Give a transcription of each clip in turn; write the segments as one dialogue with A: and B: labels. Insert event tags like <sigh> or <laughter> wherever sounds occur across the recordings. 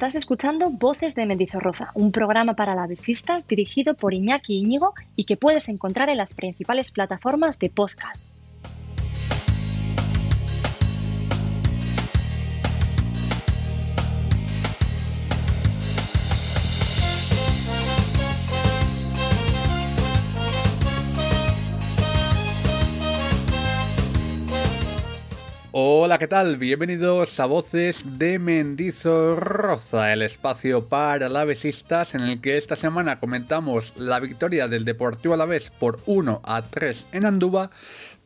A: Estás escuchando Voces de Mendizorroza, un programa para lavesistas dirigido por Iñaki Íñigo y que puedes encontrar en las principales plataformas de podcast.
B: Hola, ¿qué tal? Bienvenidos a Voces de Mendizorroza, el espacio para alavesistas en el que esta semana comentamos la victoria del Deportivo Alavés por 1 a 3 en Andúba,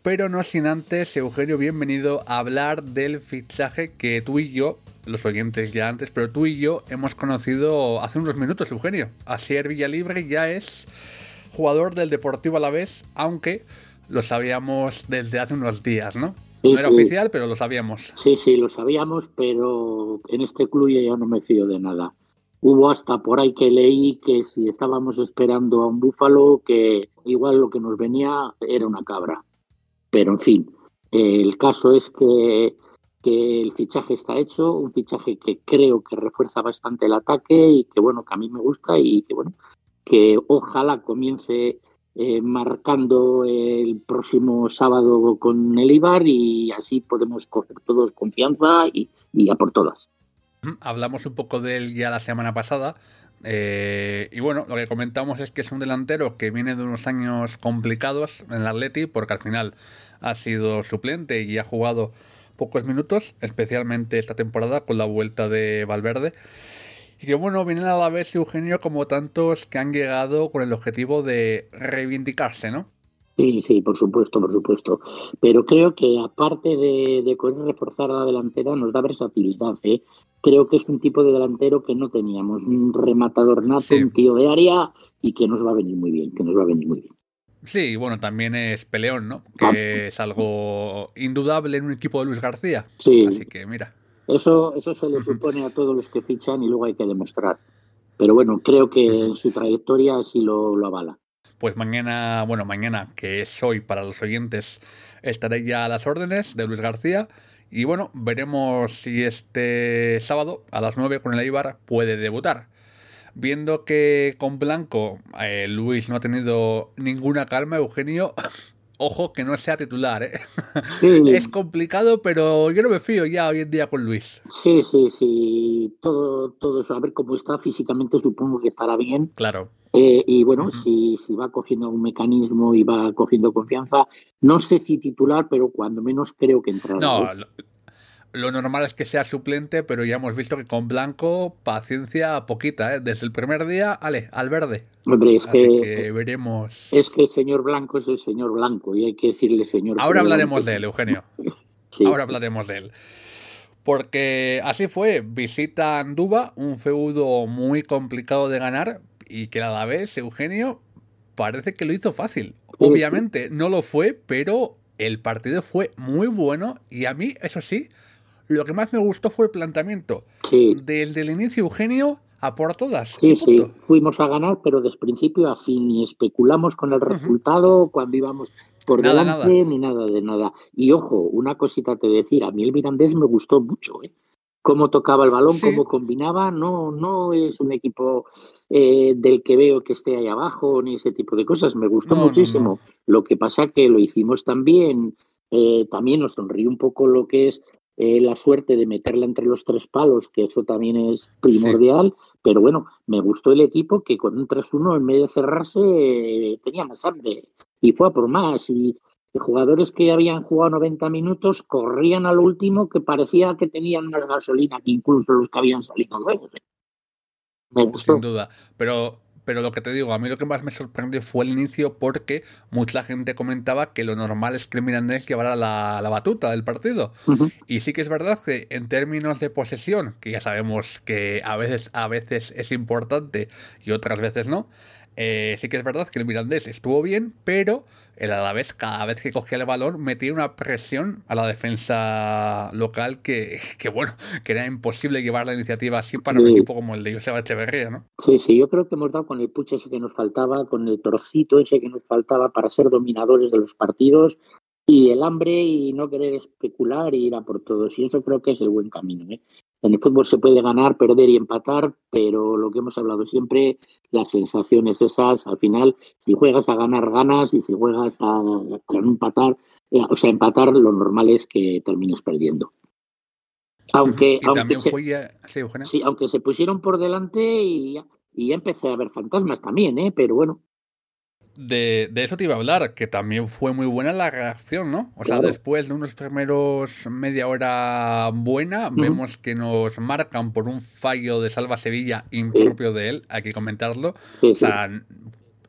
B: pero no sin antes, Eugenio, bienvenido a hablar del fichaje que tú y yo, los oyentes ya antes, pero tú y yo hemos conocido hace unos minutos, Eugenio. Asier Villalibre ya es jugador del Deportivo Alavés, aunque lo sabíamos desde hace unos días, ¿no?
C: Sí,
B: no era
C: sí.
B: oficial, pero lo sabíamos.
C: Sí, sí, lo sabíamos, pero en este club ya no me fío de nada. Hubo hasta por ahí que leí que si estábamos esperando a un búfalo, que igual lo que nos venía era una cabra. Pero en fin, el caso es que, que el fichaje está hecho, un fichaje que creo que refuerza bastante el ataque y que bueno, que a mí me gusta y que bueno, que ojalá comience eh, marcando el próximo sábado con el Ibar y así podemos coger todos confianza y, y a por todas.
B: Hablamos un poco de él ya la semana pasada. eh, y bueno, lo que comentamos es que es un delantero que viene de unos años complicados en el Atleti, porque al final ha sido suplente y ha jugado pocos minutos, especialmente esta temporada con la vuelta de Valverde. Y que bueno, viene a la vez Eugenio como tantos que han llegado con el objetivo de reivindicarse, ¿no?
C: Sí, sí, por supuesto, por supuesto. Pero creo que aparte de, de querer reforzar a la delantera, nos da versatilidad. ¿eh? Creo que es un tipo de delantero que no teníamos. Un rematador nato,
B: Sí.
C: un tío de área y que nos va a venir muy bien, que nos va a venir muy bien.
B: Sí, y bueno, también es peleón, ¿no?
C: Ah.
B: Que es algo indudable en un equipo de Luis García.
C: Sí,
B: Así que mira.
C: Eso, eso se le supone a todos los que fichan y luego hay que demostrar. Pero bueno, creo que en su trayectoria sí lo, lo avala.
B: Pues mañana, bueno, mañana, que es hoy para los oyentes, estaré ya a las órdenes de Luis García. Y bueno, veremos si este sábado a las 9 con el Eibar puede debutar. Viendo que con Blanco eh, Luis no ha tenido ninguna calma, Eugenio, ojo que no sea titular. ¿eh?
C: Sí, <laughs>
B: Es complicado, pero yo no me fío ya hoy en día con Luis.
C: sí, sí, sí. Todo, todo eso, a ver cómo está físicamente, supongo que estará bien.
B: Claro.
C: Eh, y bueno, si, si va cogiendo un mecanismo y va cogiendo confianza, no sé si titular, pero cuando menos creo que entrará.
B: No,
C: ¿eh?
B: Lo, normal es que sea suplente, pero ya hemos visto que con Blanco, paciencia poquita, ¿eh? Desde el primer día, ale, al verde.
C: Hombre, es que,
B: que veremos.
C: es que el señor Blanco es el señor Blanco y hay que decirle señor.
B: Ahora
C: Blanco.
B: hablaremos de él, Eugenio. <laughs>
C: Sí,
B: Ahora hablaremos de él. Porque así fue, visita Anduba, un feudo muy complicado de ganar y que a la vez, Eugenio, parece que lo hizo fácil. Obviamente no lo fue, pero el partido fue muy bueno y a mí, eso sí, lo que más me gustó fue el planteamiento.
C: Sí,
B: Desde el inicio, Eugenio, a por todas.
C: sí, sí.
B: punto.
C: Fuimos a ganar, pero de principio a fin y especulamos con el resultado cuando íbamos por
B: Nada,
C: delante
B: nada.
C: ni nada de nada. Y ojo, una cosita te decir, a mí el Mirandés me gustó mucho, ¿eh? Cómo tocaba el balón,
B: Sí.
C: cómo combinaba, no, no es un equipo eh, del que veo que esté ahí abajo ni ese tipo de cosas. Me gustó
B: No, no,
C: muchísimo. Lo que pasa que lo hicimos también, eh, también nos sonrió un poco lo que es eh, la suerte de meterla entre los tres palos, que eso también es primordial, pero bueno, me gustó el equipo que con un 3-1 en vez de cerrarse eh, tenía más hambre y fue a por más y, jugadores que habían jugado 90 minutos corrían al último que parecía que tenían más gasolina que incluso los que habían salido luego.
B: Me gustó. Sin duda. Pero pero lo que te digo, a mí lo que más me sorprendió fue el inicio porque mucha gente comentaba que lo normal es que el Mirandés llevara la, la batuta del partido. Y sí que es verdad que en términos de posesión, que ya sabemos que a veces, a veces es importante y otras veces no, eh, sí que es verdad que el Mirandés estuvo bien, pero el Alavés cada vez que cogía el balón metía una presión a la defensa local que, que bueno, que era imposible llevar la iniciativa así para un equipo como el de Joseba Echeverría, ¿no?
C: Sí, sí, yo creo que hemos dado con el puche ese que nos faltaba, con el trocito ese que nos faltaba para ser dominadores de los partidos y el hambre y no querer especular y ir a por todos. Y eso creo que es el buen camino. ¿eh? En el fútbol se puede ganar, perder y empatar, pero lo que hemos hablado siempre, las sensaciones esas, al final, si juegas a ganar, ganas, y si juegas a, empatar, eh, o sea, empatar, lo normal es que termines perdiendo. Aunque, aunque, se, sí, aunque se pusieron por delante y y ya empecé a ver fantasmas también, ¿eh? pero bueno,
B: de, de, eso te iba a hablar, que también fue muy buena la reacción, ¿no? O sea, después de unos primeros media hora buena, vemos que nos marcan por un fallo de Salva Sevilla impropio de él, hay que comentarlo. o sea,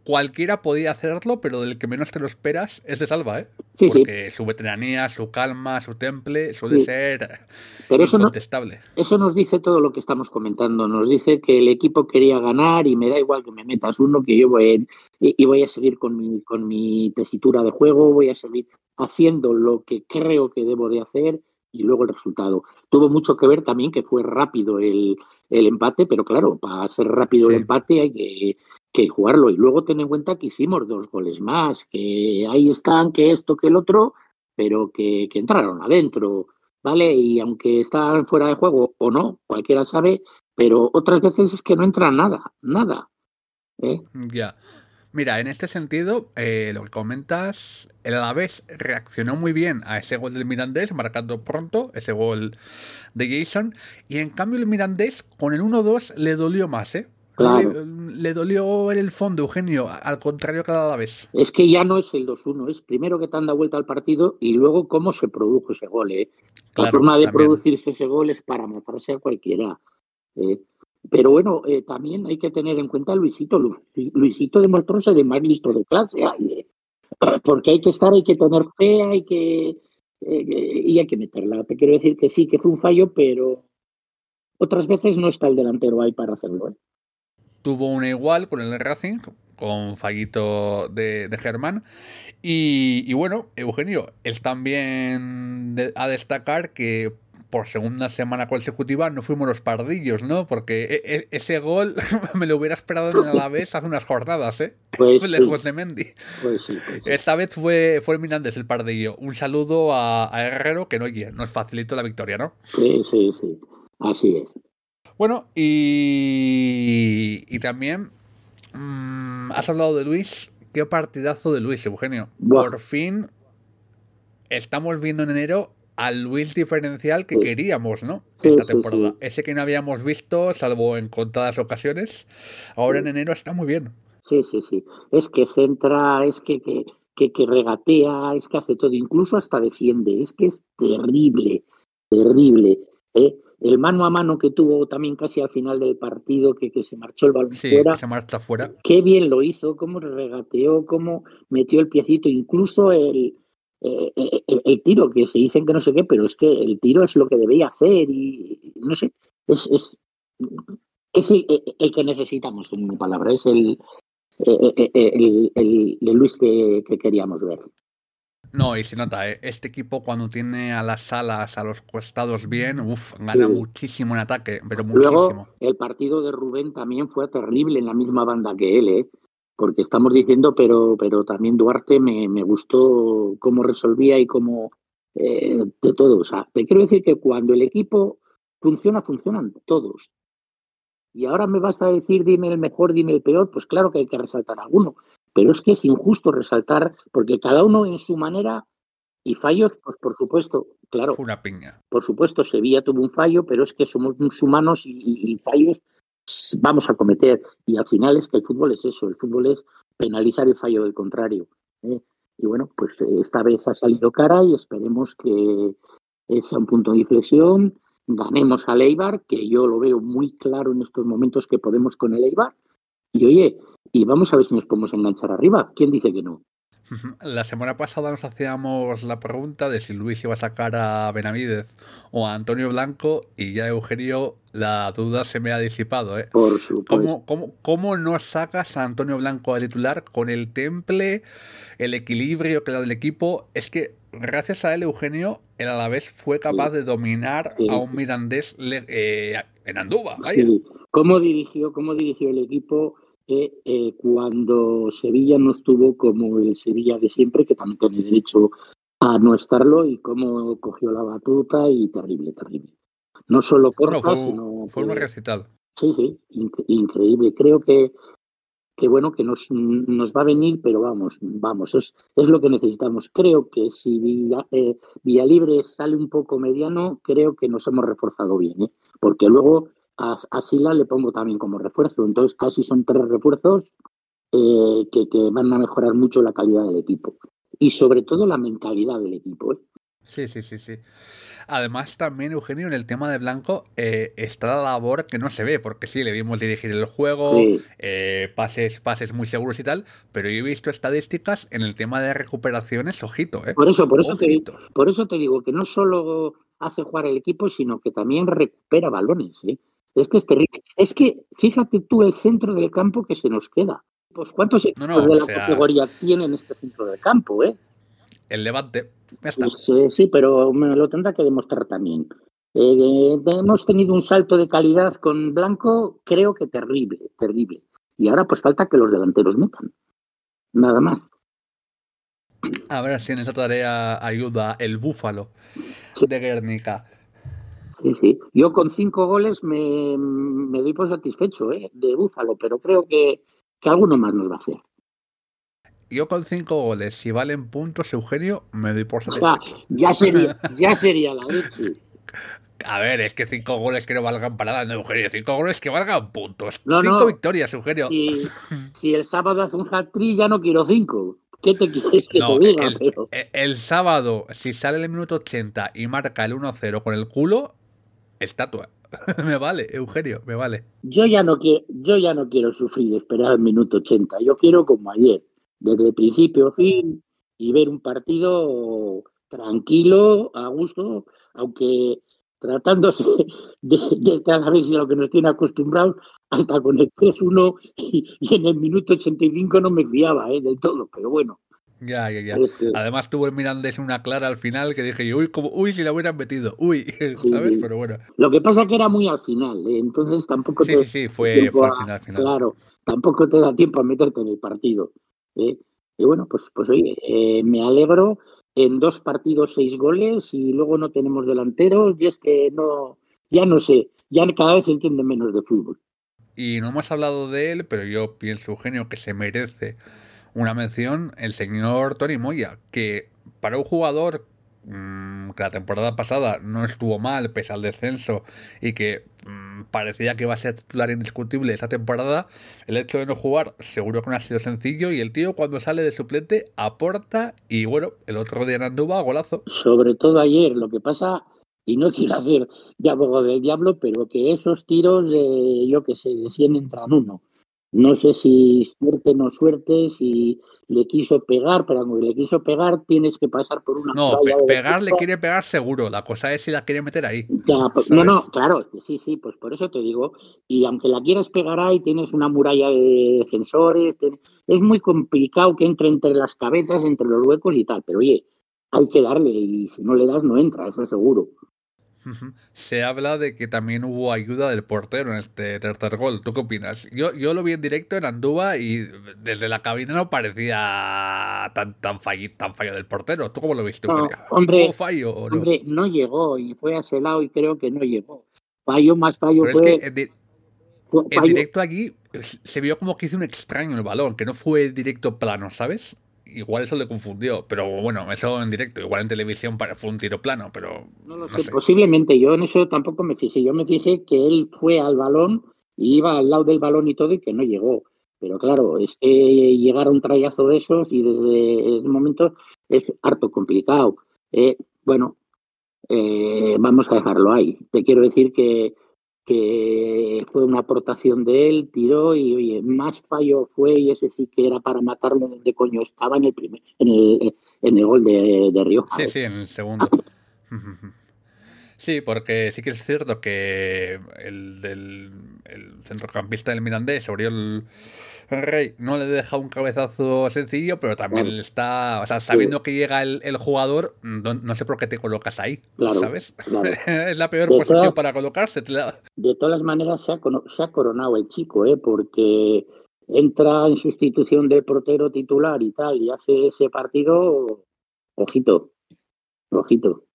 B: cualquiera podía hacerlo, pero del que menos te lo esperas es de Salva, ¿eh? Sí, Porque su veteranía, su calma, su temple suele ser pero incontestable.
C: Eso, eso nos dice todo lo que estamos comentando. Nos dice que el equipo quería ganar y me da igual que me metas uno, que yo voy a, y voy a seguir con mi, con mi tesitura de juego, voy a seguir haciendo lo que creo que debo de hacer y luego el resultado. Tuvo mucho que ver también que fue rápido el, el empate, pero claro, para ser rápido el empate hay que, que jugarlo. Y luego ten en cuenta que hicimos dos goles más, que ahí están, que esto, que el otro, pero que, que entraron adentro, ¿vale? Y aunque están fuera de juego o no, cualquiera sabe, pero otras veces es que no entra nada, nada. ¿eh?
B: Ya. Mira, en este sentido, eh, lo que comentas, el Alavés reaccionó muy bien a ese gol del Mirandés, marcando pronto ese gol de Jason, y en cambio el Mirandés con el 1-2 le dolió más, ¿eh? Le, dolió en el fondo, Eugenio, al contrario que la vez.
C: Es que ya no es el 2-1, es primero que te han dado vuelta al partido y luego cómo se produjo ese gol. ¿eh? La forma de producirse ese gol es para matarse a cualquiera. ¿eh? Pero bueno, eh, también hay que tener en cuenta a Luisito. Luisito demostró ser el más listo de clase. ¿eh? <clears throat> Porque hay que estar, hay que tener fe, hay que. y hay que meterla. Te quiero decir que sí, que fue un fallo, pero otras veces no está el delantero ahí para hacerlo.
B: Tuvo una igual con el Racing, con fallito de, Germán. Y, bueno, Eugenio, es también a destacar que por segunda semana consecutiva no fuimos los pardillos, ¿no? Porque e, e, ese gol <laughs> me lo hubiera esperado en la vez hace unas jornadas, ¿eh? <laughs>
C: Pues <laughs>
B: lejos de Mendy.
C: Pues sí, pues
B: Esta vez fue, fue Mirandes el pardillo. Un saludo a, a Herrero, que no, nos facilitó la victoria, ¿no?
C: Sí, sí, sí. Así es.
B: Bueno, y, y también mm, has hablado de Luis. Qué partidazo de Luis, Eugenio. Por fin estamos viendo en enero al Luis diferencial que queríamos, ¿no? Esta temporada. Ese que no habíamos visto, salvo en contadas ocasiones. Ahora en enero está muy bien.
C: Sí, sí, sí. Es que centra, es que, que, que, que regatea, es que hace todo, incluso hasta defiende. Es que es terrible, terrible. ¿eh? El mano a mano que tuvo también casi al final del partido, que, que se marchó el balón fuera.
B: se marcha fuera.
C: Qué bien lo hizo, cómo regateó, cómo metió el piecito, incluso el, eh, eh, el, tiro, que se dicen que no sé qué, pero es que el tiro es lo que debía hacer y no sé, es, es, es el, que necesitamos, en una palabra, es el, el, el Luis que queríamos ver.
B: No, y se nota, ¿eh? este equipo cuando tiene a las alas, a los costados bien, uff, gana muchísimo en ataque, pero muchísimo.
C: Luego, el partido de Rubén también fue terrible en la misma banda que él, ¿eh? porque estamos diciendo, pero, pero también Duarte me, me gustó cómo resolvía y cómo eh, de todo. O sea, te quiero decir que cuando el equipo funciona, funcionan todos. Y ahora me vas a decir, dime el mejor, dime el peor, pues claro que hay que resaltar alguno. Pero es que es injusto resaltar, porque cada uno en su manera y fallos, pues por supuesto, claro.
B: una piña.
C: Por supuesto, Sevilla tuvo un fallo, pero es que somos humanos y, fallos vamos a cometer. Y al final es que el fútbol es eso, el fútbol es penalizar el fallo del contrario. ¿eh? y bueno, pues esta vez ha salido cara y esperemos que sea un punto de inflexión, ganemos a Eibar, que yo lo veo muy claro en estos momentos que podemos con el Eibar, y oye, y vamos a ver si nos podemos enganchar arriba. ¿Quién dice que no? <laughs>
B: La semana pasada nos hacíamos la pregunta de si Luis iba a sacar a Benavidez o a Antonio Blanco y ya Eugenio la duda se me ha disipado. ¿eh?
C: Por supuesto.
B: ¿Cómo, cómo, no sacas a Antonio Blanco a titular con el temple, el equilibrio que da el equipo? Es que gracias a él Eugenio, el Alavés fue capaz de dominar a un Mirandés eh, en Andúba.
C: Sí. ¿Cómo dirigió, ¿Cómo dirigió el equipo? Eh, cuando Sevilla no estuvo como el Sevilla de siempre, que también tiene derecho a no estarlo, y cómo cogió la batuta y terrible, terrible. No solo por
B: fue,
C: sino...
B: Fue recitado.
C: Sí, sí, increíble. Creo que, que bueno, que nos, nos va a venir, pero vamos, vamos, es, es lo que necesitamos. Creo que si Villa, eh, Libre sale un poco mediano, creo que nos hemos reforzado bien, ¿eh? porque luego a, Sila le pongo también como refuerzo. Entonces casi son tres refuerzos eh, que, van a mejorar mucho la calidad del equipo. Y sobre todo la mentalidad del equipo. ¿eh?
B: Sí, sí, sí, sí. Además, también, Eugenio, en el tema de Blanco eh, está la labor que no se ve, porque sí, le vimos dirigir el juego, pases, pases muy seguros y tal, pero yo he visto estadísticas en el tema de recuperaciones, ojito, ¿eh?
C: Por eso, por eso, te, por eso te digo que no solo hace jugar el equipo, sino que también recupera balones, ¿eh? Es que es terrible. Es que fíjate tú el centro del campo que se nos queda. Pues cuántos equipos de la categoría tienen este centro del campo, ¿eh?
B: El Levante.
C: Pues, eh, sí, pero me lo tendrá que demostrar también. Eh, hemos tenido un salto de calidad con Blanco, creo que terrible, terrible. Y ahora pues falta que los delanteros metan. Nada más.
B: A ver si en esa tarea ayuda el Búfalo de Guernica.
C: Sí, sí. Yo con cinco goles me, doy por satisfecho ¿eh? de Búfalo, pero creo que, que alguno más nos va a hacer.
B: Yo con cinco goles, si valen puntos, Eugenio, me doy por satisfecho.
C: ya, sería, <laughs> ya sería la leche.
B: A ver, es que cinco goles que no valgan para nada, no, Eugenio. Cinco goles que valgan puntos. cinco victorias, Eugenio.
C: Si, <laughs> si, el sábado hace un hat-trick, ya no quiero cinco. ¿Qué te quieres que te diga?
B: El, e, el, sábado, si sale el minuto 80 y marca el 1-0 con el culo, estatua. <laughs> me vale, Eugenio, me vale.
C: Yo ya no quiero, yo ya no quiero sufrir, esperar el minuto 80. Yo quiero como ayer, desde principio a fin, y ver un partido tranquilo, a gusto, aunque tratándose <laughs> de, de estar a ver si lo que nos tiene acostumbrados, hasta con el 3-1 y, en el minuto 85 no me fiaba ¿eh? del todo, pero bueno.
B: Ya, ya, ya. Además tuvo el Mirandés una clara al final que dije, uy, como, uy, si la hubieran metido, uy, <laughs> ¿sabes? Pero bueno.
C: Lo que pasa que era muy al final, ¿eh? entonces tampoco
B: sí, Sí, sí, fue, fue al final,
C: Claro, tampoco te da tiempo a meterte en el partido. ¿eh? Y bueno, pues, pues oye, eh, me alegro. En dos partidos, seis goles y luego no tenemos delanteros y es que no, ya no sé, ya cada vez se entiende menos de fútbol.
B: Y no hemos hablado de él, pero yo pienso, Eugenio, que se merece una mención el señor Tony Moya, que para un jugador mm, que la temporada pasada no estuvo mal pese al descenso y que mm, parecía que iba a ser titular indiscutible esa temporada, el hecho de no jugar seguro que no ha sido sencillo y el tío cuando sale de suplente aporta y bueno, el otro día en Andúba, golazo.
C: Sobre todo ayer, lo que pasa, y no <laughs> quiero hacer de abogado del diablo, pero que esos tiros, de, yo que sé, de 100 entran uno. No sé si suerte o no suerte, si le quiso pegar, pero cuando le quiso pegar tienes que pasar por una...
B: No, pegar le quiere pegar seguro, la cosa es si la quiere meter ahí.
C: Pues, no, no, claro, sí, sí, pues por eso te digo, y aunque la quieras pegar ahí, tienes una muralla de defensores, es muy complicado que entre entre las cabezas, entre los huecos y tal, pero oye, hay que darle y si no le das no entra, eso es seguro.
B: Se habla de que también hubo ayuda del portero en este tercer gol. ¿Tú qué opinas? Yo, yo lo vi en directo en Andúa y desde la cabina no parecía tan, tan, fallo, tan fallo del portero. ¿Tú cómo lo viste?
C: No, hombre, fallo, no? hombre, no llegó y fue a ese lado y creo que no llegó. Fallo más fallo fue...
B: en, directo aquí se vio como que hizo un extraño el balón, que no fue directo plano, ¿sabes? Igual eso le confundió, pero bueno, eso en directo, igual en televisión fue un tiro plano, pero...
C: No lo sé, posiblemente, yo en eso tampoco me fijé, yo me fijé que él fue al balón y iba al lado del balón y todo y que no llegó. Pero claro, es que llegar a un trayazo de esos y desde ese momento es harto complicado. Eh, bueno, eh, vamos a dejarlo ahí. Te quiero decir que, que fue una aportación de él, tiró y oye, más fallo fue y ese sí que era para matarlo donde coño estaba en el primer, en el, en el gol de, de Río.
B: Sí, sí, en el segundo. <laughs> Sí, porque sí que es cierto que el, del, el centrocampista del Mirandés, Oriol Rey, no le deja un cabezazo sencillo, pero también está, o sea, sabiendo que llega el, el jugador, no, sé por qué te colocas ahí, ¿sabes? <laughs> es la peor posición para colocarse.
C: De todas maneras, se ha, se ha coronado el chico, ¿eh? porque entra en sustitución del portero titular y tal, y hace ese partido, ojito, ojito.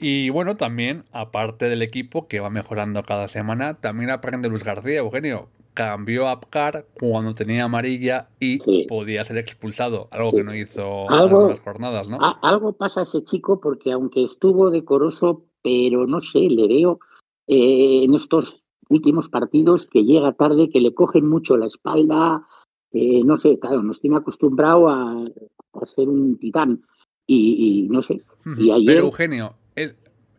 B: Y bueno, también, aparte del equipo que va mejorando cada semana, también aprende Luis García, Eugenio. Cambió a Apcar cuando tenía amarilla y podía ser expulsado, algo que no hizo
C: algo,
B: las jornadas, ¿no?
C: algo pasa a ese chico porque aunque estuvo decoroso, pero no sé, le veo eh, en estos últimos partidos que llega tarde, que le cogen mucho la espalda, eh, no sé, claro, nos tiene acostumbrado a, a ser un titán y, y no sé. Y ayer,
B: Pero Eugenio,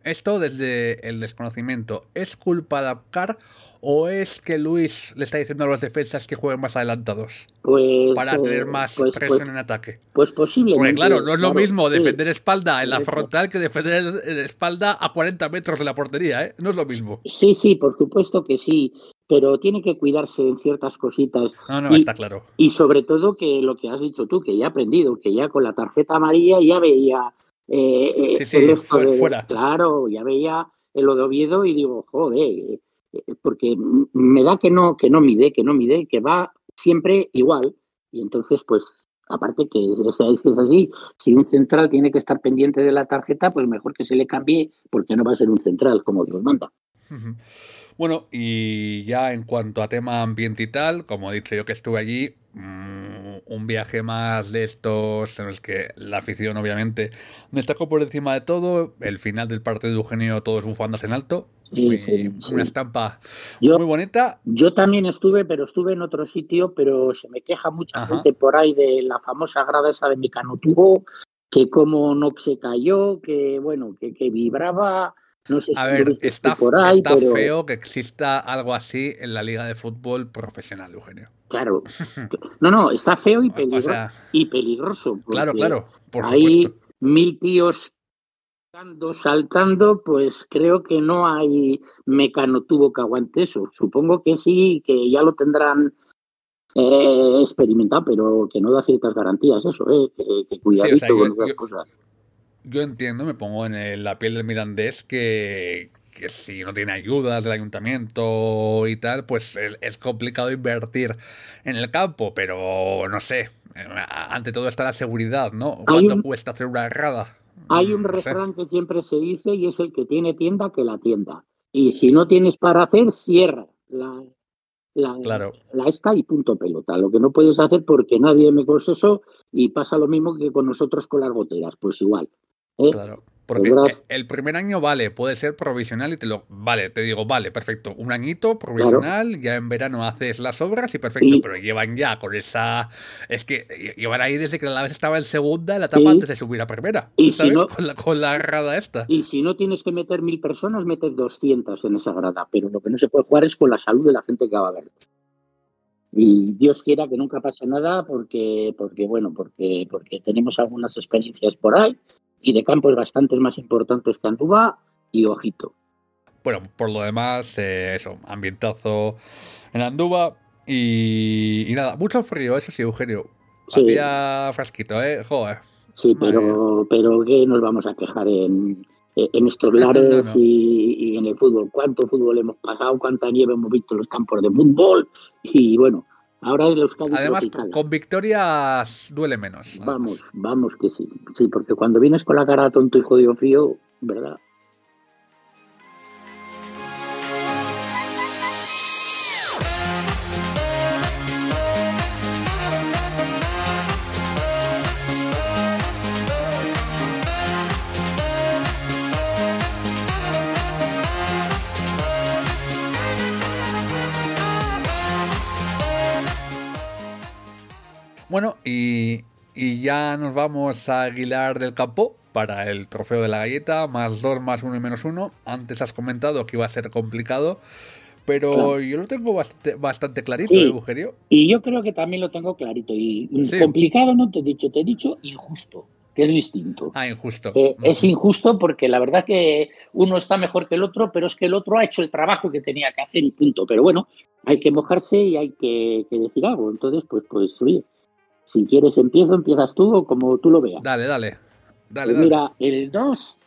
B: esto desde el desconocimiento, ¿es culpa de Apcar o es que Luis le está diciendo a los defensas que jueguen más adelantados?
C: Pues,
B: para tener más
C: pues,
B: presión
C: pues,
B: en ataque.
C: Pues posiblemente.
B: Porque claro, no es lo
C: claro,
B: mismo
C: sí.
B: defender espalda en la frontal que defender espalda a 40 metros de la portería, ¿eh? No es lo mismo.
C: Sí, sí, por supuesto que sí, pero tiene que cuidarse en ciertas cositas.
B: No, no,
C: y,
B: está claro.
C: Y sobre todo que lo que has dicho tú, que ya ha aprendido, que ya con la tarjeta amarilla ya veía eh,
B: sí, sí,
C: el esto
B: fuera,
C: de,
B: fuera.
C: claro, ya veía el Oviedo y digo, joder, eh, porque me da que no, que no mide, que no mide, que va siempre igual. Y entonces, pues, aparte que es, es, así, si un central tiene que estar pendiente de la tarjeta, pues mejor que se le cambie, porque no va a ser un central, como Dios manda.
B: Bueno, y ya en cuanto a tema ambiente y tal, como he dicho yo que estuve allí, mmm, un viaje más de estos en los que la afición obviamente destacó por encima de todo, el final del partido de Eugenio todos bufandas en alto,
C: Sí,
B: muy,
C: sí,
B: una estampa
C: Yo-
B: muy bonita.
C: Yo también estuve, pero estuve en otro sitio, pero se me queja mucha
B: Ajá.
C: gente por ahí de la famosa grada esa de Mecanotubo, que como no se cayó, que bueno, que, que vibraba, no sé si
B: A
C: lo
B: ver, está,
C: tú por ahí,
B: está
C: pero
B: feo que exista algo así en la liga de fútbol profesional, Eugenio.
C: claro, <laughs> no, no, está feo y
B: O
C: peligroso,
B: sea,
C: y peligroso,
B: claro, claro, por
C: hay
B: supuesto.
C: mil tíos saltando, saltando, pues creo que no hay mecanotubo que aguante eso. Supongo que sí, que ya lo tendrán eh, experimentado, pero que no da ciertas garantías eso, eh, que, que cuidadito
B: Sí, o sea, yo-
C: con esas cosas.
B: Yo entiendo, me pongo en el- la piel del mirandés que, que si no tiene ayudas del ayuntamiento y tal, pues es complicado invertir en el campo, pero no sé, eh, ante todo está la seguridad, ¿no? ¿Cuánto
C: un-
B: cuesta hacer una errada?
C: Hay un
B: No sé.
C: refrán que siempre se dice y es el que tiene tienda que la tienda. Y si no tienes para hacer, cierra la, la,
B: Claro.
C: la esta y punto pelota. Lo que no puedes hacer porque nadie me eso y pasa lo mismo que con nosotros con las goteras, pues igual. ¿Eh?
B: Claro. Porque el primer año vale, puede ser provisional y te lo. Vale, te digo, vale, perfecto. Un añito provisional, ya en verano haces las obras y perfecto, pero llevan ya con esa. Es que llevan ahí desde que la vez estaba en segunda, la etapa
C: Sí.
B: antes de subir a primera.
C: Y si
B: ¿Sabes?
C: no-
B: Con la, con la errada esta.
C: Y si no tienes que meter mil personas, metes 200 en esa grada. Pero lo que no se puede jugar es con la salud de la gente que va a verlos. Y Dios quiera que nunca pase nada porque, porque bueno, porque, porque tenemos algunas experiencias por ahí y de campos bastante más importantes que Andúba y ojito.
B: Bueno, por lo demás, eh, eso, ambientazo en Andúba y, y nada, mucho frío, eso sí, Eugenio.
C: Sí.
B: Hacía fresquito, ¿eh? Joder.
C: Sí, pero, pero ¿qué nos vamos a quejar en, en estos
B: no,
C: lares
B: no.
C: Y, y en el fútbol? ¿Cuánto fútbol hemos pasado? ¿Cuánta nieve hemos visto en los campos de fútbol? Y bueno, ahora el Euskadi
B: Además,
C: tropical.
B: con victorias duele menos.
C: Vamos, vamos que sí. Sí, porque cuando vienes con la cara tonto y jodido frío, ¿verdad?
B: Bueno, y, y ya nos vamos a Aguilar del Campo para el trofeo de la galleta, más dos, más uno y menos uno. Antes has comentado que iba a ser complicado, pero yo lo tengo bastante, bastante clarito,
C: Sí.
B: Eugenio.
C: Y yo creo que también lo tengo clarito. Y
B: Sí.
C: complicado no te he dicho, te he dicho injusto, que es distinto.
B: Ah, injusto.
C: Eh, es injusto porque la verdad que uno está mejor que el otro, pero es que el otro ha hecho el trabajo que tenía que hacer y punto. Pero bueno, hay que mojarse y hay que, que decir algo. Entonces, pues, pues, oye, si quieres empiezo, empiezas tú o como tú lo veas.
B: Dale, dale. Dale,
C: Pues
B: dale.
C: mira, el 2,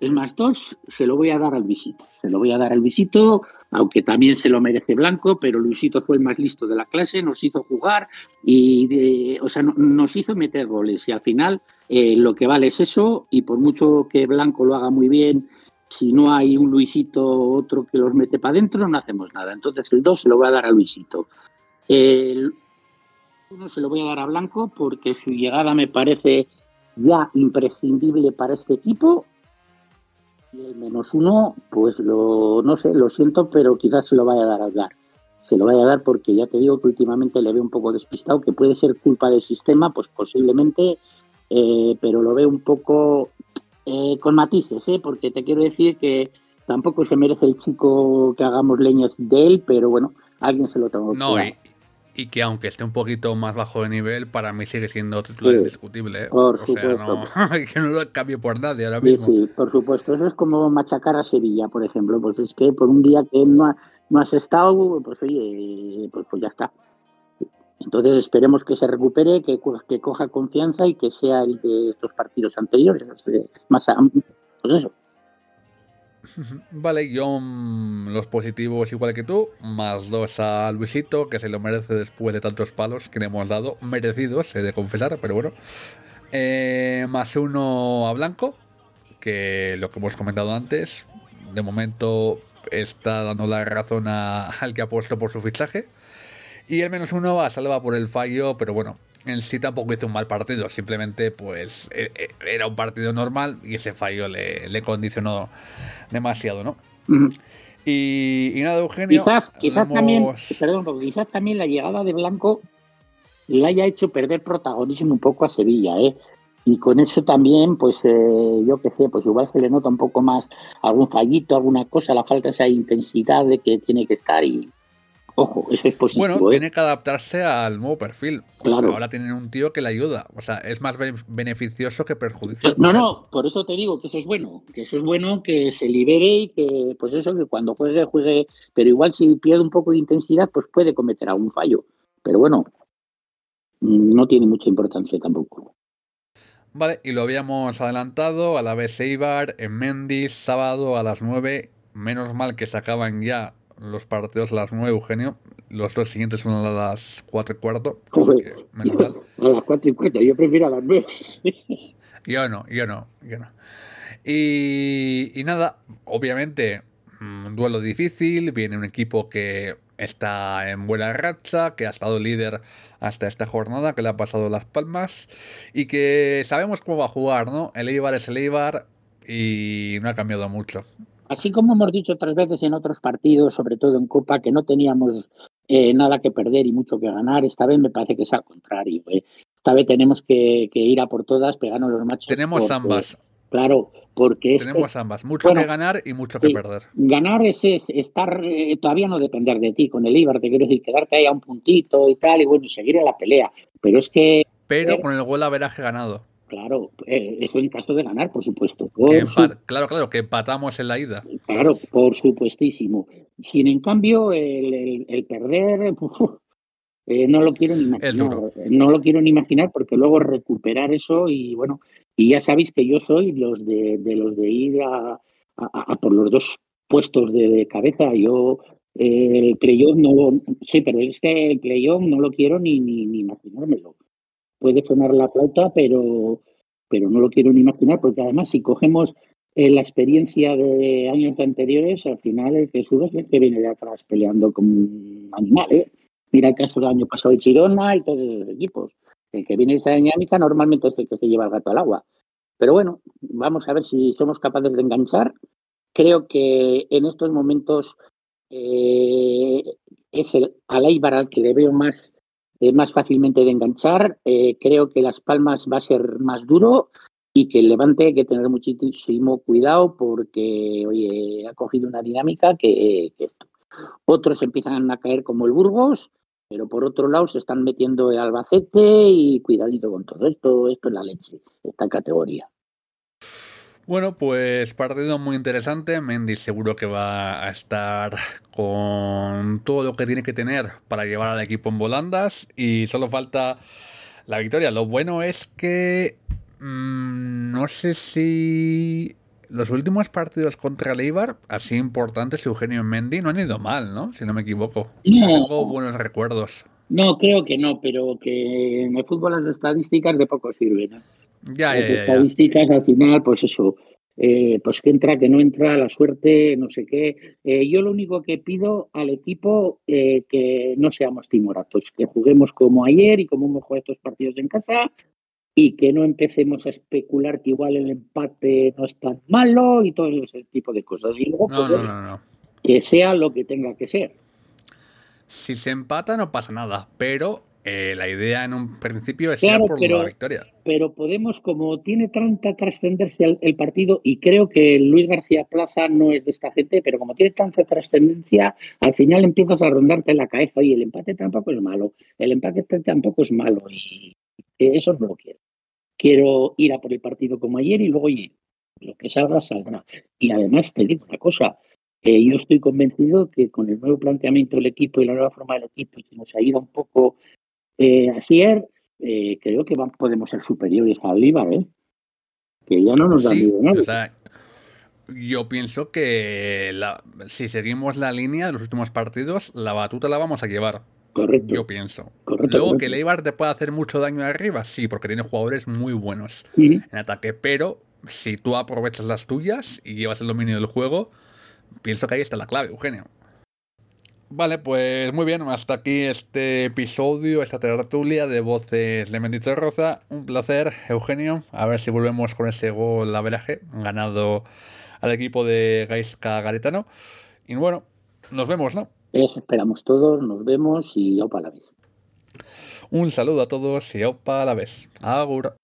C: el más 2, se lo voy a dar al Visito. Se lo voy a dar al Visito, aunque también se lo merece Blanco, pero Luisito fue el más listo de la clase, nos hizo jugar y, de- o sea, no- nos hizo meter goles. Y al final, eh, lo que vale es eso, y por mucho que Blanco lo haga muy bien, si no hay un Luisito otro que los mete para adentro, no hacemos nada. Entonces, el 2 se lo voy a dar a Luisito. El 1 se lo voy a dar a Blanco porque su llegada me parece ya imprescindible para este equipo. Y el menos uno, pues lo, no sé, lo siento, pero quizás se lo vaya a dar al dar. Se lo vaya a dar porque ya te digo que últimamente le veo un poco despistado, que puede ser culpa del sistema, pues posiblemente, eh, pero lo veo un poco eh, con matices, ¿eh? porque te quiero decir que tampoco se merece el chico que hagamos leñas de él, pero bueno, alguien se lo tengo que
B: No,
C: dar.
B: Y, que aunque esté un poquito más bajo de nivel, para mí sigue siendo titular
C: Sí,
B: indiscutible. ¿eh?
C: por
B: o sea,
C: supuesto.
B: no, <laughs> que no lo cambie por nadie ahora
C: Sí,
B: mismo.
C: sí, por supuesto. Eso es como machacar a Sevilla, por ejemplo. Pues es que por un día que no, ha- no has estado, pues oye, pues, pues ya está. Entonces esperemos que se recupere, que, que coja confianza y que sea el de estos partidos anteriores. eh, Más a- pues eso.
B: Vale, yo los positivos igual que tú, más dos a Luisito, que se lo merece después de tantos palos que le hemos dado, merecidos, he de confesar, pero bueno. Eh, más uno a Blanco, que lo que hemos comentado antes, de momento está dando la razón al que ha puesto por su fichaje. Y el menos uno a Salva por el fallo, pero bueno, en sí tampoco hizo un mal partido, simplemente pues e- e- era un partido normal y ese fallo le, le condicionó demasiado, ¿no? Y, y nada, Eugenio.
C: Quizás, quizás
B: hemos-
C: también, perdón, quizás también la llegada de Blanco le haya hecho perder protagonismo un poco a Sevilla, ¿eh? Y con eso también, pues eh, yo qué sé, pues igual se le nota un poco más algún fallito, alguna cosa, la falta esa intensidad de que tiene que estar y, ojo, eso es positivo,
B: Bueno,
C: ¿eh?
B: tiene que adaptarse al nuevo perfil.
C: Claro.
B: ahora tienen un tío que le ayuda. O sea, es más bene- beneficioso que perjudicial.
C: No, no, por eso te digo que eso es bueno, que eso es bueno, que se libere y que, pues eso, que cuando juegue, juegue, pero igual si pierde un poco de intensidad, pues puede cometer algún fallo. Pero bueno, no tiene mucha importancia tampoco.
B: Vale, y lo habíamos adelantado a la vez Eibar en Mendis, sábado a las 9. Menos mal que se acaban ya los partidos a las 9, Eugenio. Los dos siguientes son a las 4 y cuarto.
C: Joder.
B: que menos <laughs> mal.
C: A las cuatro y cuarto, yo prefiero a las nueve. <laughs>
B: Yo no, yo no, yo no. Y, y nada, obviamente, mm, un duelo difícil, viene un equipo que está en buena racha, que ha estado líder hasta esta jornada, que le ha pasado las palmas y que sabemos cómo va a jugar, ¿no? El Eibar es el Eibar y no ha cambiado mucho.
C: Así como hemos dicho otras veces en otros partidos, sobre todo en Copa, que no teníamos eh, nada que perder y mucho que ganar, esta vez me parece que es al contrario. ¿eh? Esta vez tenemos que, que ir a por todas, pegarnos los machos.
B: Tenemos
C: porque-
B: ambas,
C: Claro, porque es que
B: tenemos ambas, mucho
C: bueno,
B: que ganar y mucho que perder.
C: ganar es, es estar, eh, todavía no depender de ti con el Ibar, te quiero decir, quedarte ahí a un puntito y tal, y bueno, y seguir en la pelea. Pero es que,
B: Pero
C: Eh.
B: con el gol averaje ganado.
C: Claro, eh, eso en caso de ganar, por supuesto. Por
B: Claro, claro, que empatamos en la ida.
C: Claro, por supuestísimo. Sin en cambio, el, el- el perder, <laughs> uf, eh, no lo quiero ni imaginar.
B: duro.
C: No lo quiero ni imaginar porque luego recuperar eso y bueno, y ya sabéis que yo soy los de, de los de ir a, a- a por los dos puestos de, de cabeza. Yo eh, el playoff no, sí, pero es que el playoff no lo quiero ni, ni, ni imaginármelo. Puede sonar la flauta, pero, pero no lo quiero ni imaginar porque además si cogemos eh, la experiencia de años anteriores, al final el que sube es el que viene de atrás peleando como un animal. Mira el caso del año pasado de Chirona y todos esos equipos. El que viene de esa dinámica normalmente es el que se lleva el gato al agua. Pero bueno, vamos a ver si somos capaces de enganchar. Creo que en estos momentos eh, es el al Eibar al que le veo más eh, más fácilmente de enganchar. Eh, creo que Las Palmas va a ser más duro y que el Levante hay que tener muchísimo cuidado porque, oye, ha cogido una dinámica que, que otros empiezan a caer como el Burgos, pero por otro lado se están metiendo el Albacete y cuidadito con todo esto, esto es la leche, esta categoría.
B: Bueno, pues partido muy interesante. Mendy seguro que va a estar con todo lo que tiene que tener para llevar al equipo en volandas y solo falta la victoria. Lo bueno es que mmm, no sé si los últimos partidos contra el Eibar, así importantes, Eugenio Mendy, no han ido mal, ¿no? Si no me equivoco. No. Tengo buenos recuerdos.
C: No, creo que no, pero que en el fútbol las estadísticas de poco sirven. ¿no?
B: Ya,
C: las
B: ya, ya,
C: estadísticas al final, pues eso, eh, pues que entra, que no entra, la suerte, no sé qué. Eh, yo lo único que pido al equipo eh, que no seamos timoratos, que juguemos como ayer y como hemos jugado estos partidos en casa y que no empecemos a especular que igual el empate no es tan malo y todo ese tipo de cosas. Y luego,
B: no,
C: pues,
B: no, no.
C: que sea lo que tenga que ser.
B: Si se empata no pasa nada, pero eh, la idea en un principio es
C: Claro,
B: ir por
C: pero-
B: la victoria.
C: pero podemos, como tiene tanta trascendencia el, el partido, y creo que Luis García Plaza no es de esta gente, pero como tiene tanta trascendencia, al final empiezas a rondarte la cabeza, oye, el empate tampoco es malo, el empate tampoco es malo, y eso no lo quiero. Quiero ir a por el partido como ayer y luego, oye, lo que salga, saldrá. Y además te digo una cosa, eh, yo estoy convencido que con el nuevo planteamiento del equipo y la nueva forma del equipo, y que nos ha ido un poco eh, ayer, eh, creo que van- podemos ser superiores a Olivar, ¿eh? Que ya no nos dan
B: Sí,
C: miedo nadie.
B: o sea, yo pienso que la- si seguimos la línea de los últimos partidos, la batuta la vamos a llevar.
C: correcto.
B: Yo pienso.
C: Correcto,
B: Luego
C: correcto.
B: que el Eibar te puede hacer mucho daño arriba, sí, porque tiene jugadores muy buenos
C: Sí,
B: en ataque, pero si tú aprovechas las tuyas y llevas el dominio del juego, pienso que ahí está la clave, Eugenio. Vale, pues muy bien, hasta aquí este episodio, esta tertulia de voces de Mendito Roza. Un placer, Eugenio. A ver si volvemos con ese gol averaje ganado al equipo de Gaisca Garetano. Y bueno, nos vemos, ¿no?
C: Eso esperamos todos, nos vemos y opa la vez.
B: Un saludo a todos y aupa a la vez. Agur.